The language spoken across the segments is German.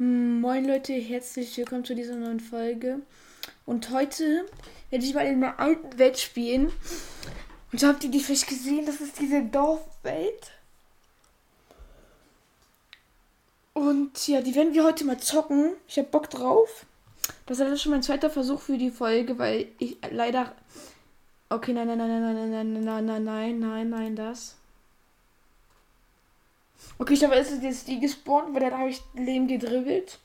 Moin Leute, herzlich willkommen zu dieser neuen Folge. Und heute werde ich mal in der alten Welt spielen. Und habt ihr die vielleicht gesehen? Das ist diese Dorfwelt. Und ja, die werden wir heute mal zocken. Ich habe Bock drauf. Das ist schon mein zweiter Versuch für die Folge, weil ich leider. Okay, nein, nein, nein, nein, nein, nein, nein, nein, nein, nein, nein, nein, das. Okay, ich habe es ist jetzt die gespawnt, weil dann habe ich Leben gedribbelt.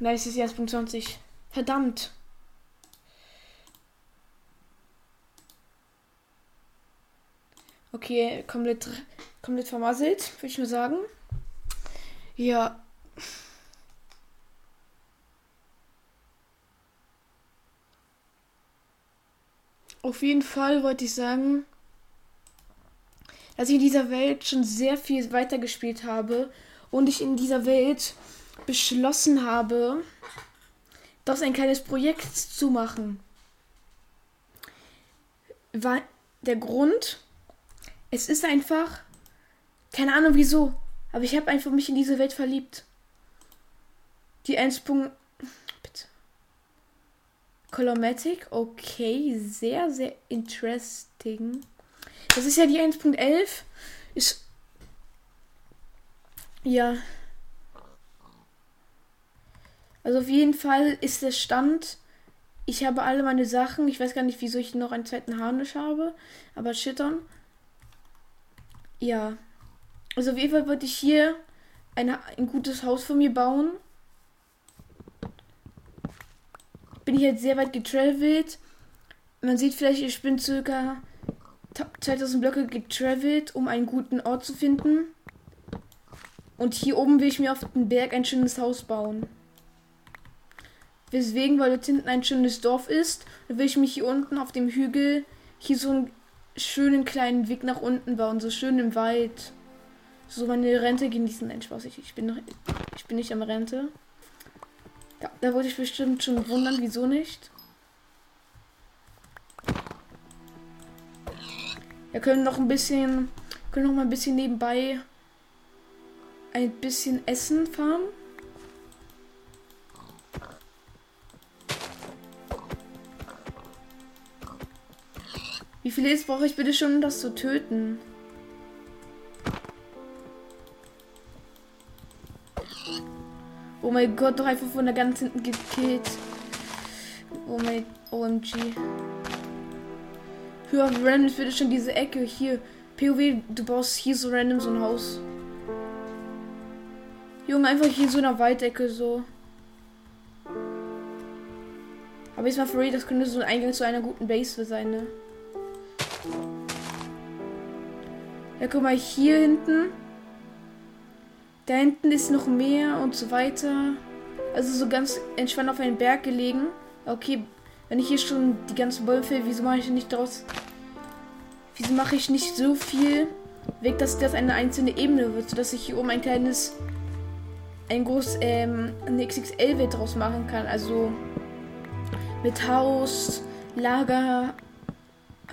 Nein, es ist jetzt Punkt 20. Verdammt. Okay, komplett, komplett vermasselt, würde ich nur sagen. Ja. Auf jeden Fall wollte ich sagen, dass ich in dieser Welt schon sehr viel weitergespielt habe und ich in dieser Welt beschlossen habe, das ein kleines Projekt zu machen. War der Grund, es ist einfach, keine Ahnung wieso, aber ich habe einfach mich in diese Welt verliebt. Die 1. Colomatic, okay, sehr, sehr interesting. Das ist ja die 1.11. Ist. Ja. Also auf jeden Fall ist der Stand. Ich habe alle meine Sachen. Ich weiß gar nicht, wieso ich noch einen zweiten Harnisch habe. Aber Shittern. Ja. Also auf jeden Fall wollte ich hier eine, ein gutes Haus von mir bauen. Bin ich jetzt sehr weit getravelt. Man sieht vielleicht, ich bin circa 2000 Blöcke getravelt, um einen guten Ort zu finden. Und hier oben will ich mir auf dem Berg ein schönes Haus bauen. Weswegen, weil dort hinten ein schönes Dorf ist, will ich mich hier unten auf dem Hügel hier so einen schönen kleinen Weg nach unten bauen, so schön im Wald. So meine Rente genießen. Nein, Spaß, ich, ich bin noch, ich bin nicht am Rente. Da, da wollte ich bestimmt schon wundern, wieso nicht. Wir können noch ein bisschen, können noch mal ein bisschen nebenbei ein bisschen Essen fahren. Wie viel ist brauche ich bitte schon, um das zu töten? Oh mein Gott, doch einfach von der ganz hinten gekillt. Oh mein OMG. Hör auf random bitte schon diese Ecke hier. POW, du baust hier so random so ein Haus. Junge, einfach hier so in der Waldecke so. Aber jetzt mal for real, das könnte so ein Eingang zu einer guten Base sein, ne? Ja, guck mal, hier hinten da hinten ist noch mehr und so weiter. Also so ganz entspannt auf einen Berg gelegen. Okay, wenn ich hier schon die ganzen Bäume fäll, wieso mache ich nicht daraus... Wieso mache ich nicht so viel weg, dass das eine einzelne Ebene wird, sodass ich hier oben ein kleines... Ein groß, ähm, eine XXL-Welt draus machen kann. Also mit Haus, Lager,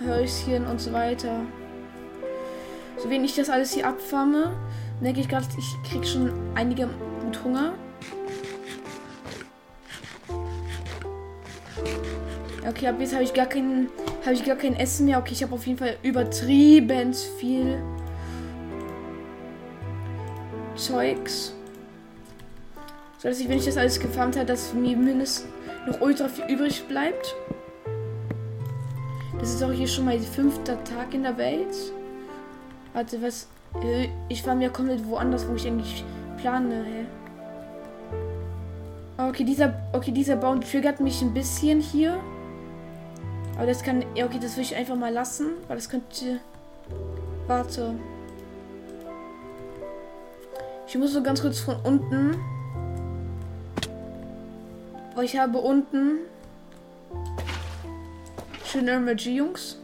Häuschen und so weiter. So wenn ich das alles hier abfarme, merke ich gerade, ich krieg schon einige mit Hunger. Okay, ab jetzt habe ich gar kein, habe ich gar kein Essen mehr. Okay, ich habe auf jeden Fall übertrieben viel Zeugs. So dass ich, wenn ich das alles gefarmt habe, dass mir mindestens noch ultra viel übrig bleibt. Das ist auch hier schon mal fünfter Tag in der Welt. Warte, was? Äh, ich war mir komplett woanders, wo ich eigentlich plane. Okay, dieser, okay, dieser Baum triggert mich ein bisschen hier. Aber das kann. Okay, das will ich einfach mal lassen. Weil das könnte. Warte. Ich muss so ganz kurz von unten. Weil ich habe unten. Schöne Energy, Jungs.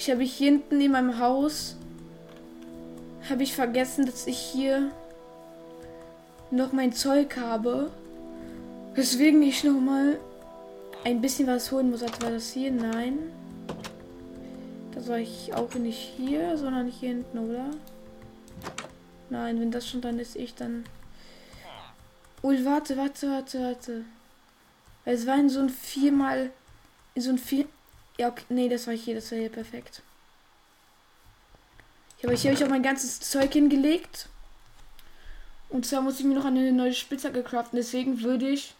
Ich habe hier hinten in meinem Haus habe ich vergessen, dass ich hier noch mein Zeug habe. Weswegen ich noch mal ein bisschen was holen muss. Als war das hier? Nein. Das war ich auch nicht hier, sondern hier hinten, oder? Nein, wenn das schon dann ist, ich dann. Ui, warte, warte, warte, warte. Es war in so ein viermal. In so ein vier. Ja, okay. Nee, das war hier, das war hier perfekt. Ich habe hier hab ich auch mein ganzes Zeug hingelegt. Und zwar muss ich mir noch eine neue Spitzhacke craften. Deswegen würde ich.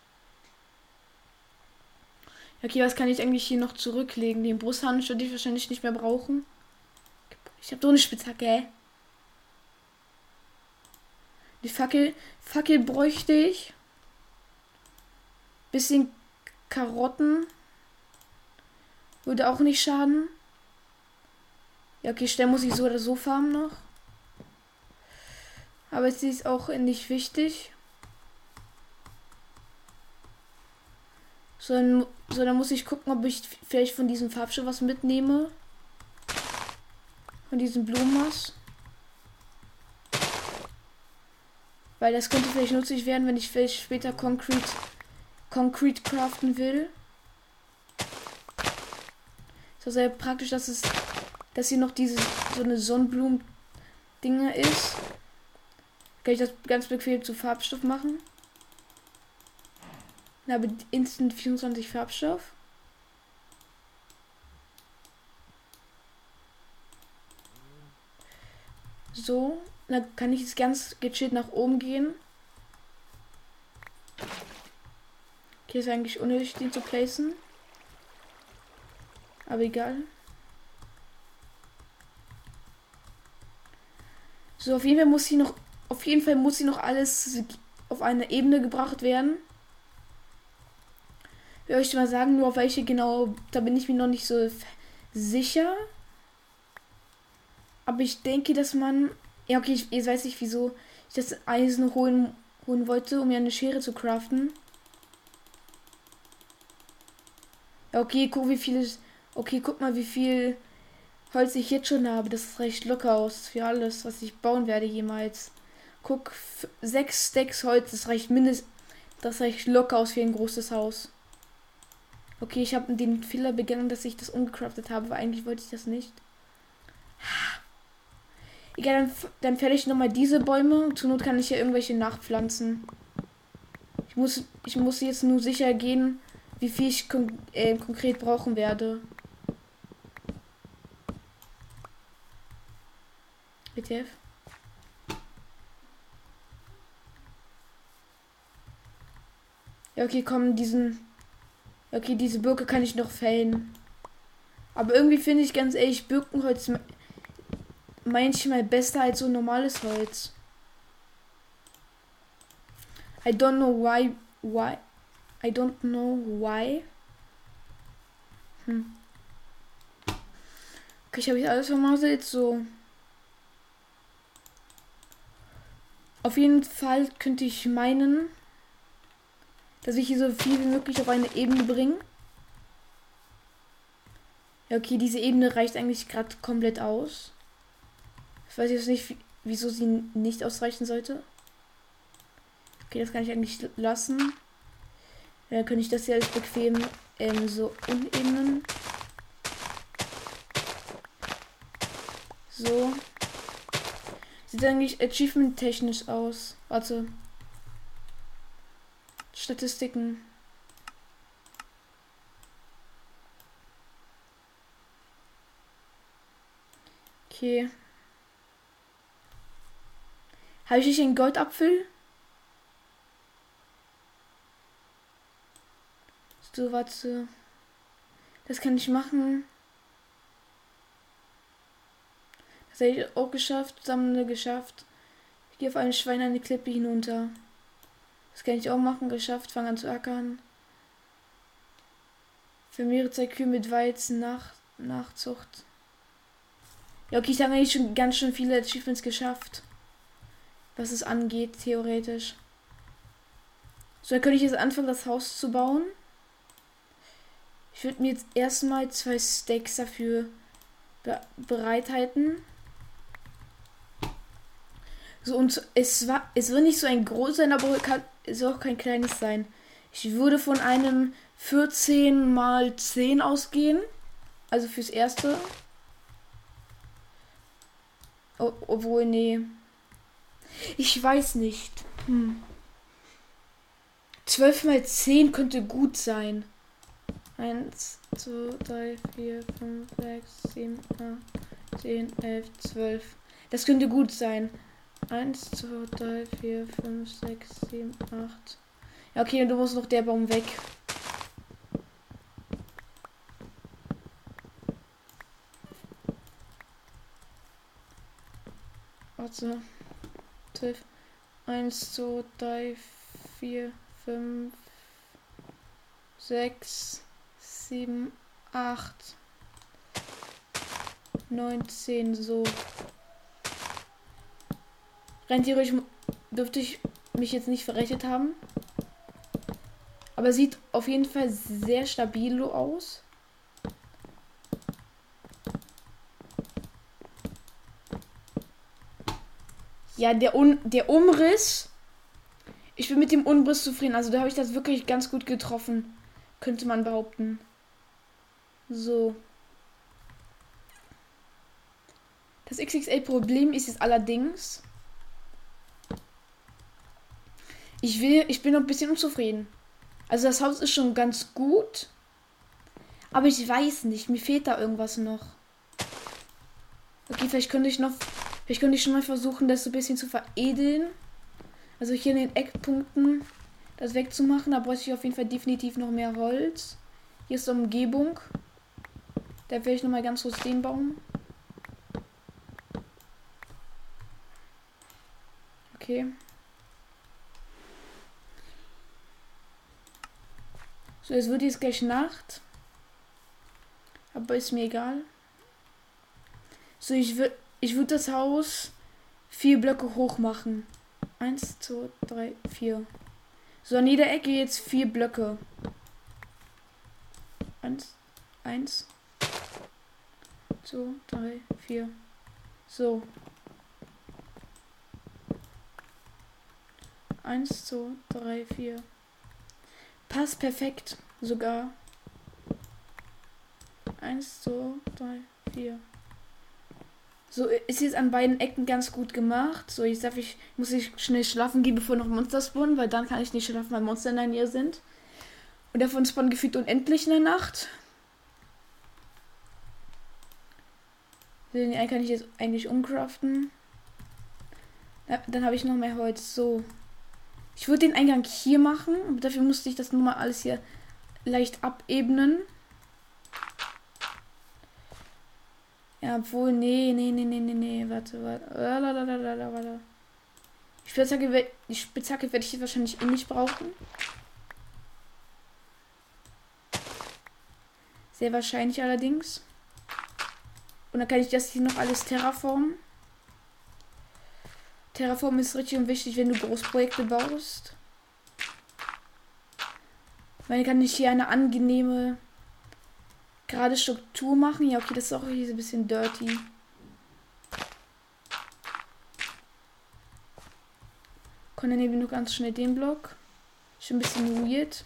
Okay, was kann ich eigentlich hier noch zurücklegen? Den Brusthahn würde ich wahrscheinlich nicht mehr brauchen. Ich habe doch eine Spitzhacke. Die Fackel, Fackel bräuchte ich. Bisschen Karotten. Würde auch nicht schaden. Ja, okay, schnell muss ich so oder so farmen noch. Aber es ist auch nicht wichtig. So dann, so, dann muss ich gucken, ob ich vielleicht von diesem Farbstoff was mitnehme. Von diesem Blumenmoss. Weil das könnte vielleicht nützlich werden, wenn ich vielleicht später Concrete, Concrete craften will. So sehr praktisch, dass es, dass hier noch diese so eine Sonnenblumen-Dinge ist. Kann ich das ganz bequem zu Farbstoff machen. Ich habe instant 24 Farbstoff. So, dann kann ich jetzt ganz gechillt nach oben gehen. Okay, ist eigentlich unnötig, den zu placen. Aber egal. So, auf jeden Fall muss sie noch, auf jeden Fall muss sie noch alles auf eine Ebene gebracht werden will euch mal sagen, nur auf welche genau, da bin ich mir noch nicht so sicher. Aber ich denke, dass man. Ja, okay, ich, jetzt weiß ich, wieso ich das Eisen holen, holen wollte, um mir eine Schere zu craften. Ja, okay, guck, wie viel. Okay, guck mal, wie viel Holz ich jetzt schon habe. Das reicht locker aus für alles, was ich bauen werde jemals. Guck, sechs Stacks Holz, das reicht mindestens. Das reicht locker aus für ein großes Haus. Okay, ich habe den Fehler begangen, dass ich das umgecraftet habe, aber eigentlich wollte ich das nicht. Egal, dann, dann fälle ich nochmal diese Bäume. Zur Not kann ich ja irgendwelche nachpflanzen. Ich muss, ich muss jetzt nur sicher gehen, wie viel ich kon äh, konkret brauchen werde. WTF? Ja, okay, komm, diesen Okay, diese Birke kann ich noch fällen. Aber irgendwie finde ich ganz ehrlich Birkenholz manchmal besser als so normales Holz. I don't know why. Why? I don't know why. Hm. Okay, ich habe jetzt alles vermasselt. So. Auf jeden Fall könnte ich meinen, dass ich hier so viel wie möglich auf eine Ebene bringe. Ja, okay, diese Ebene reicht eigentlich gerade komplett aus. Ich weiß jetzt nicht, wieso sie nicht ausreichen sollte. Okay, das kann ich eigentlich lassen. Dann könnte ich das hier als bequem ähm, so unebnen. So. Sieht eigentlich achievement-technisch aus. Warte. Statistiken. Okay. Habe ich nicht einen Goldapfel? So, warte. Das kann ich machen. Das habe ich auch geschafft. Sammle geschafft. Ich gehe auf ein Schwein eine Klippe hinunter. Das kann ich auch machen. Geschafft. Fange an zu ackern. Vermehre zwei Kühe mit Weizen nach Nachzucht. Ja, okay, ich habe eigentlich schon ganz schön viele Achievements geschafft. Was es angeht, theoretisch. So, dann könnte ich jetzt anfangen, das Haus zu bauen. Ich würde mir jetzt erstmal zwei Stacks dafür be bereithalten. So, und es war, es wird nicht so ein groß sein, aber kann, es auch kein kleines sein. Ich würde von einem 14 mal 10 ausgehen. Also fürs erste. Obwohl, nee. Ich weiß nicht. Hm. 12 mal 10 könnte gut sein. 1, 2, 3, 4, 5, 6, 7, 8, 10, 11, 12. Das könnte gut sein. 1, 2, 3, 4, 5, 6, 7, 8. Ja, okay, und du musst noch der Baum weg. Warte. 12. 1, 2, 3, 4, 5, 6, 7, 8, 9, 10, so. Rein theoretisch dürfte ich mich jetzt nicht verrechnet haben. Aber sieht auf jeden Fall sehr stabil aus. Ja, der, Un der Umriss. Ich bin mit dem Umriss zufrieden. Also da habe ich das wirklich ganz gut getroffen. Könnte man behaupten. So. Das XXL-Problem ist jetzt allerdings. Ich will, ich bin noch ein bisschen unzufrieden. Also das Haus ist schon ganz gut. Aber ich weiß nicht, mir fehlt da irgendwas noch. Okay, vielleicht könnte ich noch ich könnte schon mal versuchen, das so ein bisschen zu veredeln. Also hier in den Eckpunkten das wegzumachen. Da bräuchte ich auf jeden Fall definitiv noch mehr Holz. Hier ist die Umgebung. Da werde ich noch mal ganz kurz den Baum. Okay. So, jetzt wird jetzt gleich Nacht. Aber ist mir egal. So, ich würde ich würde das Haus vier Blöcke hoch machen. Eins, zwei, drei, vier. So, an jeder Ecke jetzt vier Blöcke. Eins, eins, zwei, drei, vier. So. Eins, zwei, drei, vier. Passt perfekt. Sogar. Eins, zwei, drei, vier. So ist jetzt an beiden Ecken ganz gut gemacht. So, jetzt darf ich, muss ich schnell schlafen gehen, bevor noch Monster spawnen, weil dann kann ich nicht schlafen, weil Monster in der Nähe sind. Und davon spawnen gefühlt unendlich in der Nacht. Den kann ich jetzt eigentlich umcraften. Dann habe ich noch mehr Holz. So. Ich würde den Eingang hier machen, aber dafür musste ich das nur mal alles hier leicht abebnen. Ja, obwohl, nee, nee, nee, nee, nee, nee, warte, warte. warte. Die Spitzhacke, die Spitzhacke werde ich wahrscheinlich eh nicht brauchen. Sehr wahrscheinlich allerdings. Und dann kann ich das hier noch alles terraformen. Terraform ist richtig und wichtig, wenn du Großprojekte baust. Weil kann ich hier eine angenehme gerade Struktur machen. Ja, okay, das ist auch hier so ein bisschen dirty. Komm, dann wir nur ganz schnell den Block. Schon ein bisschen weird.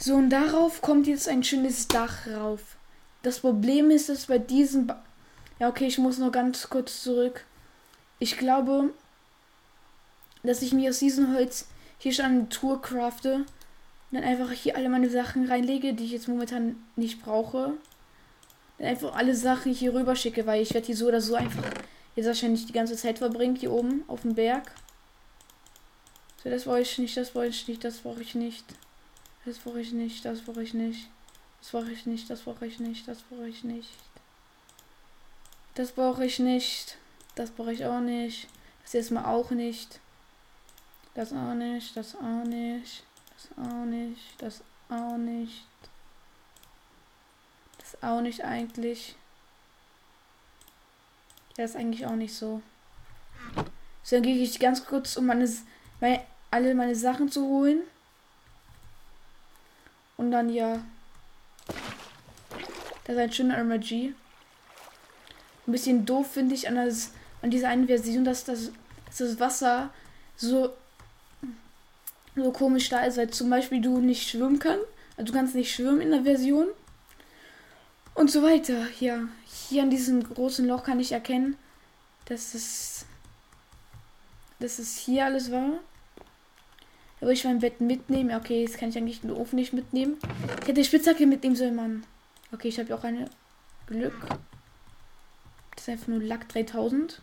So, und darauf kommt jetzt ein schönes Dach rauf. Das Problem ist, dass bei diesem... Ba ja, okay, ich muss noch ganz kurz zurück. Ich glaube, dass ich mir aus diesem Holz hier schon eine Tour crafte. Und dann einfach hier alle meine Sachen reinlege, die ich jetzt momentan nicht brauche. Dann einfach alle Sachen hier rüber schicke, weil ich werde hier so oder so einfach jetzt wahrscheinlich die ganze Zeit verbringen, hier oben auf dem Berg. So, das brauche ich nicht, das brauche ich nicht, das brauche ich nicht. Das brauche ich nicht, das brauche ich nicht. Das brauche ich nicht, das brauche ich nicht, das brauche ich nicht. Das brauche ich nicht. Das brauche ich auch nicht. Das jetzt mal auch nicht. Das auch nicht. Das auch nicht. Das auch nicht. Das auch nicht. Das auch nicht eigentlich. Ja, ist eigentlich auch nicht so. So, dann gehe ich ganz kurz, um meine, meine, alle meine Sachen zu holen. Und dann ja. Das ist ein schöner MG. Ein bisschen doof finde ich an, das, an dieser einen Version, dass das, dass das Wasser so, so komisch da ist, weil zum Beispiel du nicht schwimmen kannst. Also du kannst nicht schwimmen in der Version. Und so weiter. Ja, hier an diesem großen Loch kann ich erkennen, dass es, dass es hier alles war. Da würde ich mein Bett mitnehmen. Okay, jetzt kann ich eigentlich den Ofen nicht mitnehmen. Ich hätte Spitzhacke mitnehmen sollen, Mann. Okay, ich habe ja auch eine Glück. Das ist einfach nur Lack 3000.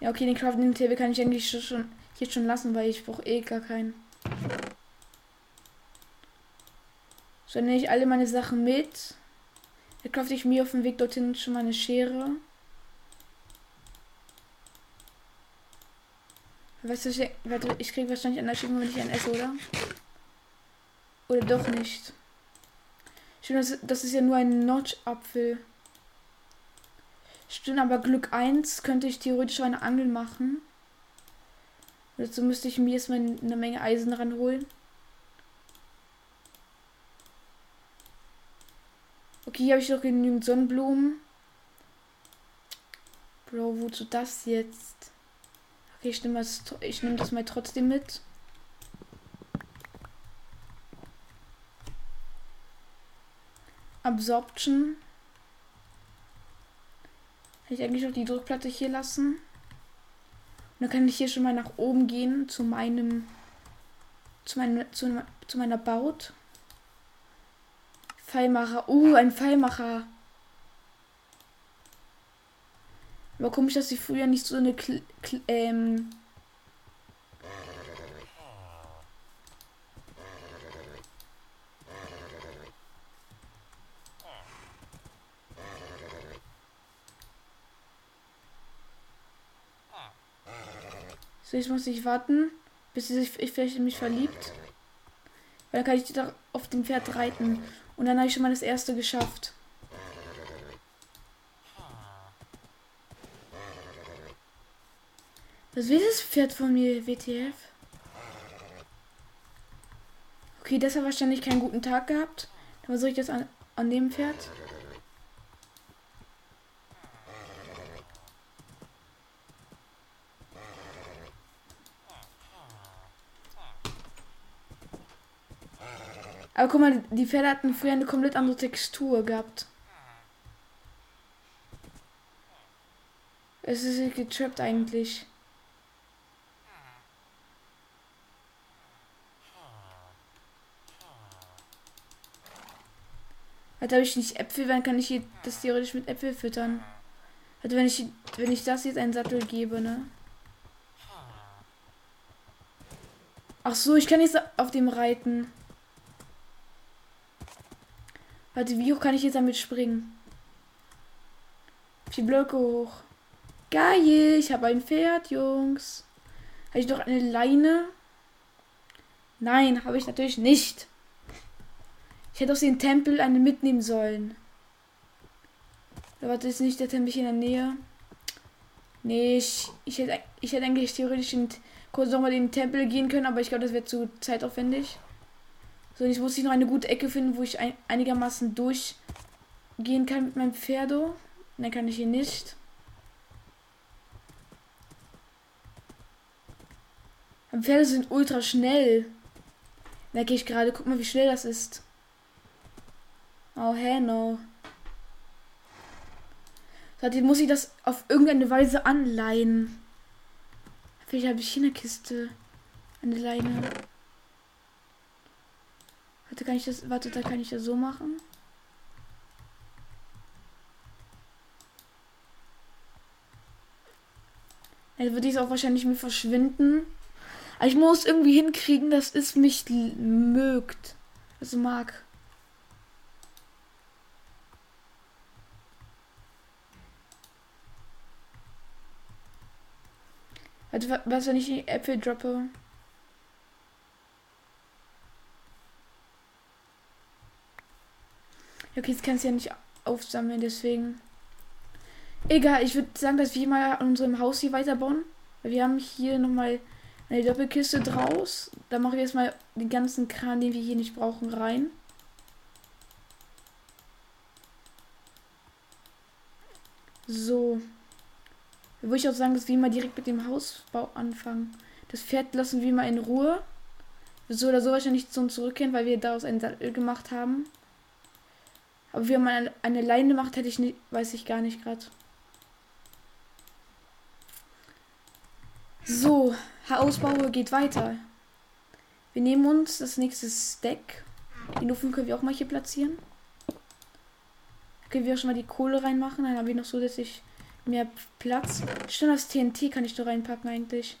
Ja, okay, den Crafting Table kann ich eigentlich schon hier schon lassen, weil ich brauche eh gar keinen. So nehme ich alle meine Sachen mit. Da kaufe ich mir auf dem Weg dorthin schon mal eine Schere. Weißt du, ich, warte, ich kriege wahrscheinlich eine Achievement, wenn ich einen esse, oder? Oder doch nicht. Stimmt, das, das ist ja nur ein Notch-Apfel. Stimmt, aber Glück 1 könnte ich theoretisch eine Angel machen. Dazu müsste ich mir erstmal eine Menge Eisen ranholen. Okay, hier habe ich noch genügend Sonnenblumen. Bro, wozu das jetzt? Okay, ich nehme das, ich nehme das mal trotzdem mit. Absorption. Hätte ich eigentlich noch die Druckplatte hier lassen. Und dann kann ich hier schon mal nach oben gehen zu meinem zu, meinem, zu, zu meiner Baut. Pfeilmacher. Uh, ein Pfeilmacher. Aber komisch, dass sie früher nicht so eine Kl Kl ähm So, jetzt muss ich warten, bis sie sich vielleicht in mich verliebt. Weil dann kann ich da auf dem Pferd reiten. Und dann habe ich schon mal das erste geschafft. Was will das Pferd von mir, WTF? Okay, das hat wahrscheinlich keinen guten Tag gehabt. Dann versuche ich das an, an dem Pferd. Aber guck mal, die Pferde hatten früher eine komplett andere Textur gehabt. Es ist getrappt eigentlich. Also habe ich nicht Äpfel, dann kann ich das theoretisch mit Äpfel füttern. Also wenn ich wenn ich das jetzt einen Sattel gebe, ne? Ach so, ich kann jetzt auf dem reiten. Warte, wie hoch kann ich jetzt damit springen? Die Blöcke hoch. Geil, ich habe ein Pferd, Jungs. Habe ich doch eine Leine? Nein, habe ich natürlich nicht. Ich hätte aus dem Tempel eine mitnehmen sollen. warte, ist nicht der Tempel hier in der Nähe? Nee, ich, ich, hätte, ich hätte eigentlich theoretisch kurz nochmal in den Tempel gehen können, aber ich glaube, das wäre zu zeitaufwendig. So, jetzt muss ich noch eine gute Ecke finden, wo ich ein, einigermaßen durchgehen kann mit meinem Pferdo. Dann kann ich hier nicht. Meine Pferde sind ultra schnell. Merke ich gerade. Guck mal, wie schnell das ist. Oh, hell no. Jetzt muss ich das auf irgendeine Weise anleihen. Vielleicht habe ich hier eine Kiste. Eine Leine. Warte, kann ich das. Warte, da kann ich das so machen. Dann würde ich es auch wahrscheinlich mir verschwinden. Aber ich muss irgendwie hinkriegen, dass es mich mögt. Also mag. Also, was, wenn ich die Äpfel droppe? Okay, jetzt kannst du ja nicht aufsammeln, deswegen. Egal, ich würde sagen, dass wir mal an unserem Haus hier weiterbauen. Wir haben hier nochmal eine Doppelkiste draus. Da mache ich erstmal den ganzen Kran, den wir hier nicht brauchen, rein. So. Da würde ich auch sagen, dass wir mal direkt mit dem Hausbau anfangen. Das Pferd lassen wir mal in Ruhe. So oder so wahrscheinlich zu uns zurückkehren, weil wir daraus ein Sattel gemacht haben. Aber wie man eine, eine Leine macht, hätte ich nicht, weiß ich gar nicht gerade. So, Hausbau geht weiter. Wir nehmen uns das nächste Stack. Den Ofen können wir auch mal hier platzieren. Können wir auch schon mal die Kohle reinmachen. Dann haben wir noch zusätzlich mehr Platz. Stimmt, das TNT kann ich da reinpacken eigentlich.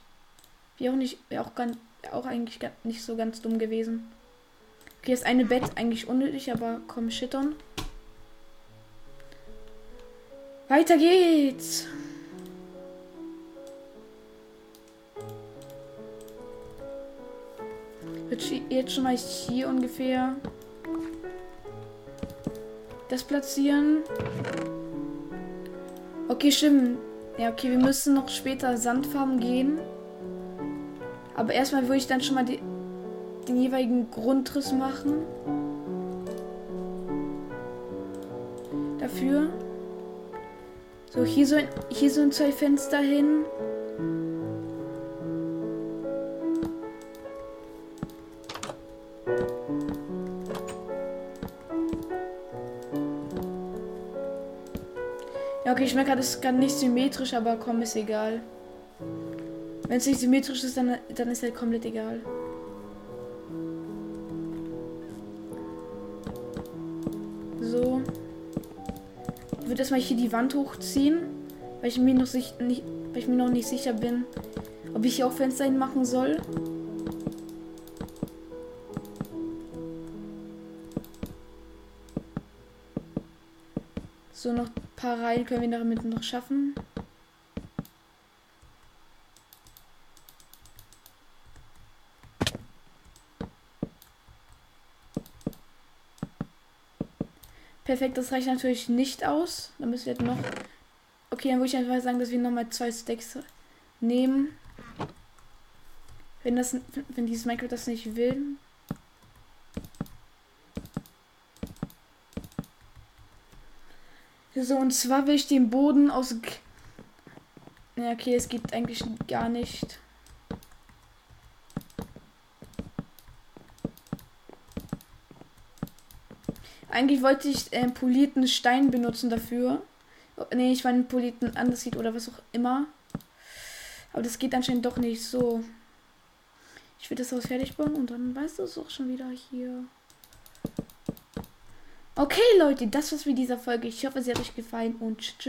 Wie auch nicht, wäre auch, ganz, auch eigentlich nicht so ganz dumm gewesen. Okay, das eine Bett eigentlich unnötig, aber komm, shit on. Weiter geht's. Jetzt schon mal hier ungefähr das platzieren. Okay, stimmt. Ja, okay, wir müssen noch später Sandfarben gehen. Aber erstmal würde ich dann schon mal die, den jeweiligen Grundriss machen. Hier so, hier so ein zwei Fenster hin. Ja, okay, ich merke, das ist gerade nicht symmetrisch, aber komm, ist egal. Wenn es nicht symmetrisch ist, dann, dann ist halt komplett egal. Würde erstmal hier die Wand hochziehen, weil ich mir noch nicht, weil ich mir noch nicht sicher bin, ob ich hier auch Fenster hinmachen soll. So, noch ein paar Reihen können wir damit noch schaffen. Perfekt, das reicht natürlich nicht aus. Dann müssen wir jetzt noch. Okay, dann würde ich einfach sagen, dass wir nochmal zwei Stacks nehmen. Wenn das, wenn dieses Minecraft das nicht will. So, und zwar will ich den Boden aus. Ja, okay, es geht eigentlich gar nicht. Eigentlich wollte ich äh, polierten Stein benutzen dafür. Ne, ich meine polierten Andesit oder was auch immer. Aber das geht anscheinend doch nicht so. Ich will das Haus fertig bauen und dann weißt du es auch schon wieder hier. Okay, Leute, das war's mit dieser Folge. Ich hoffe, sie hat euch gefallen und tschüss.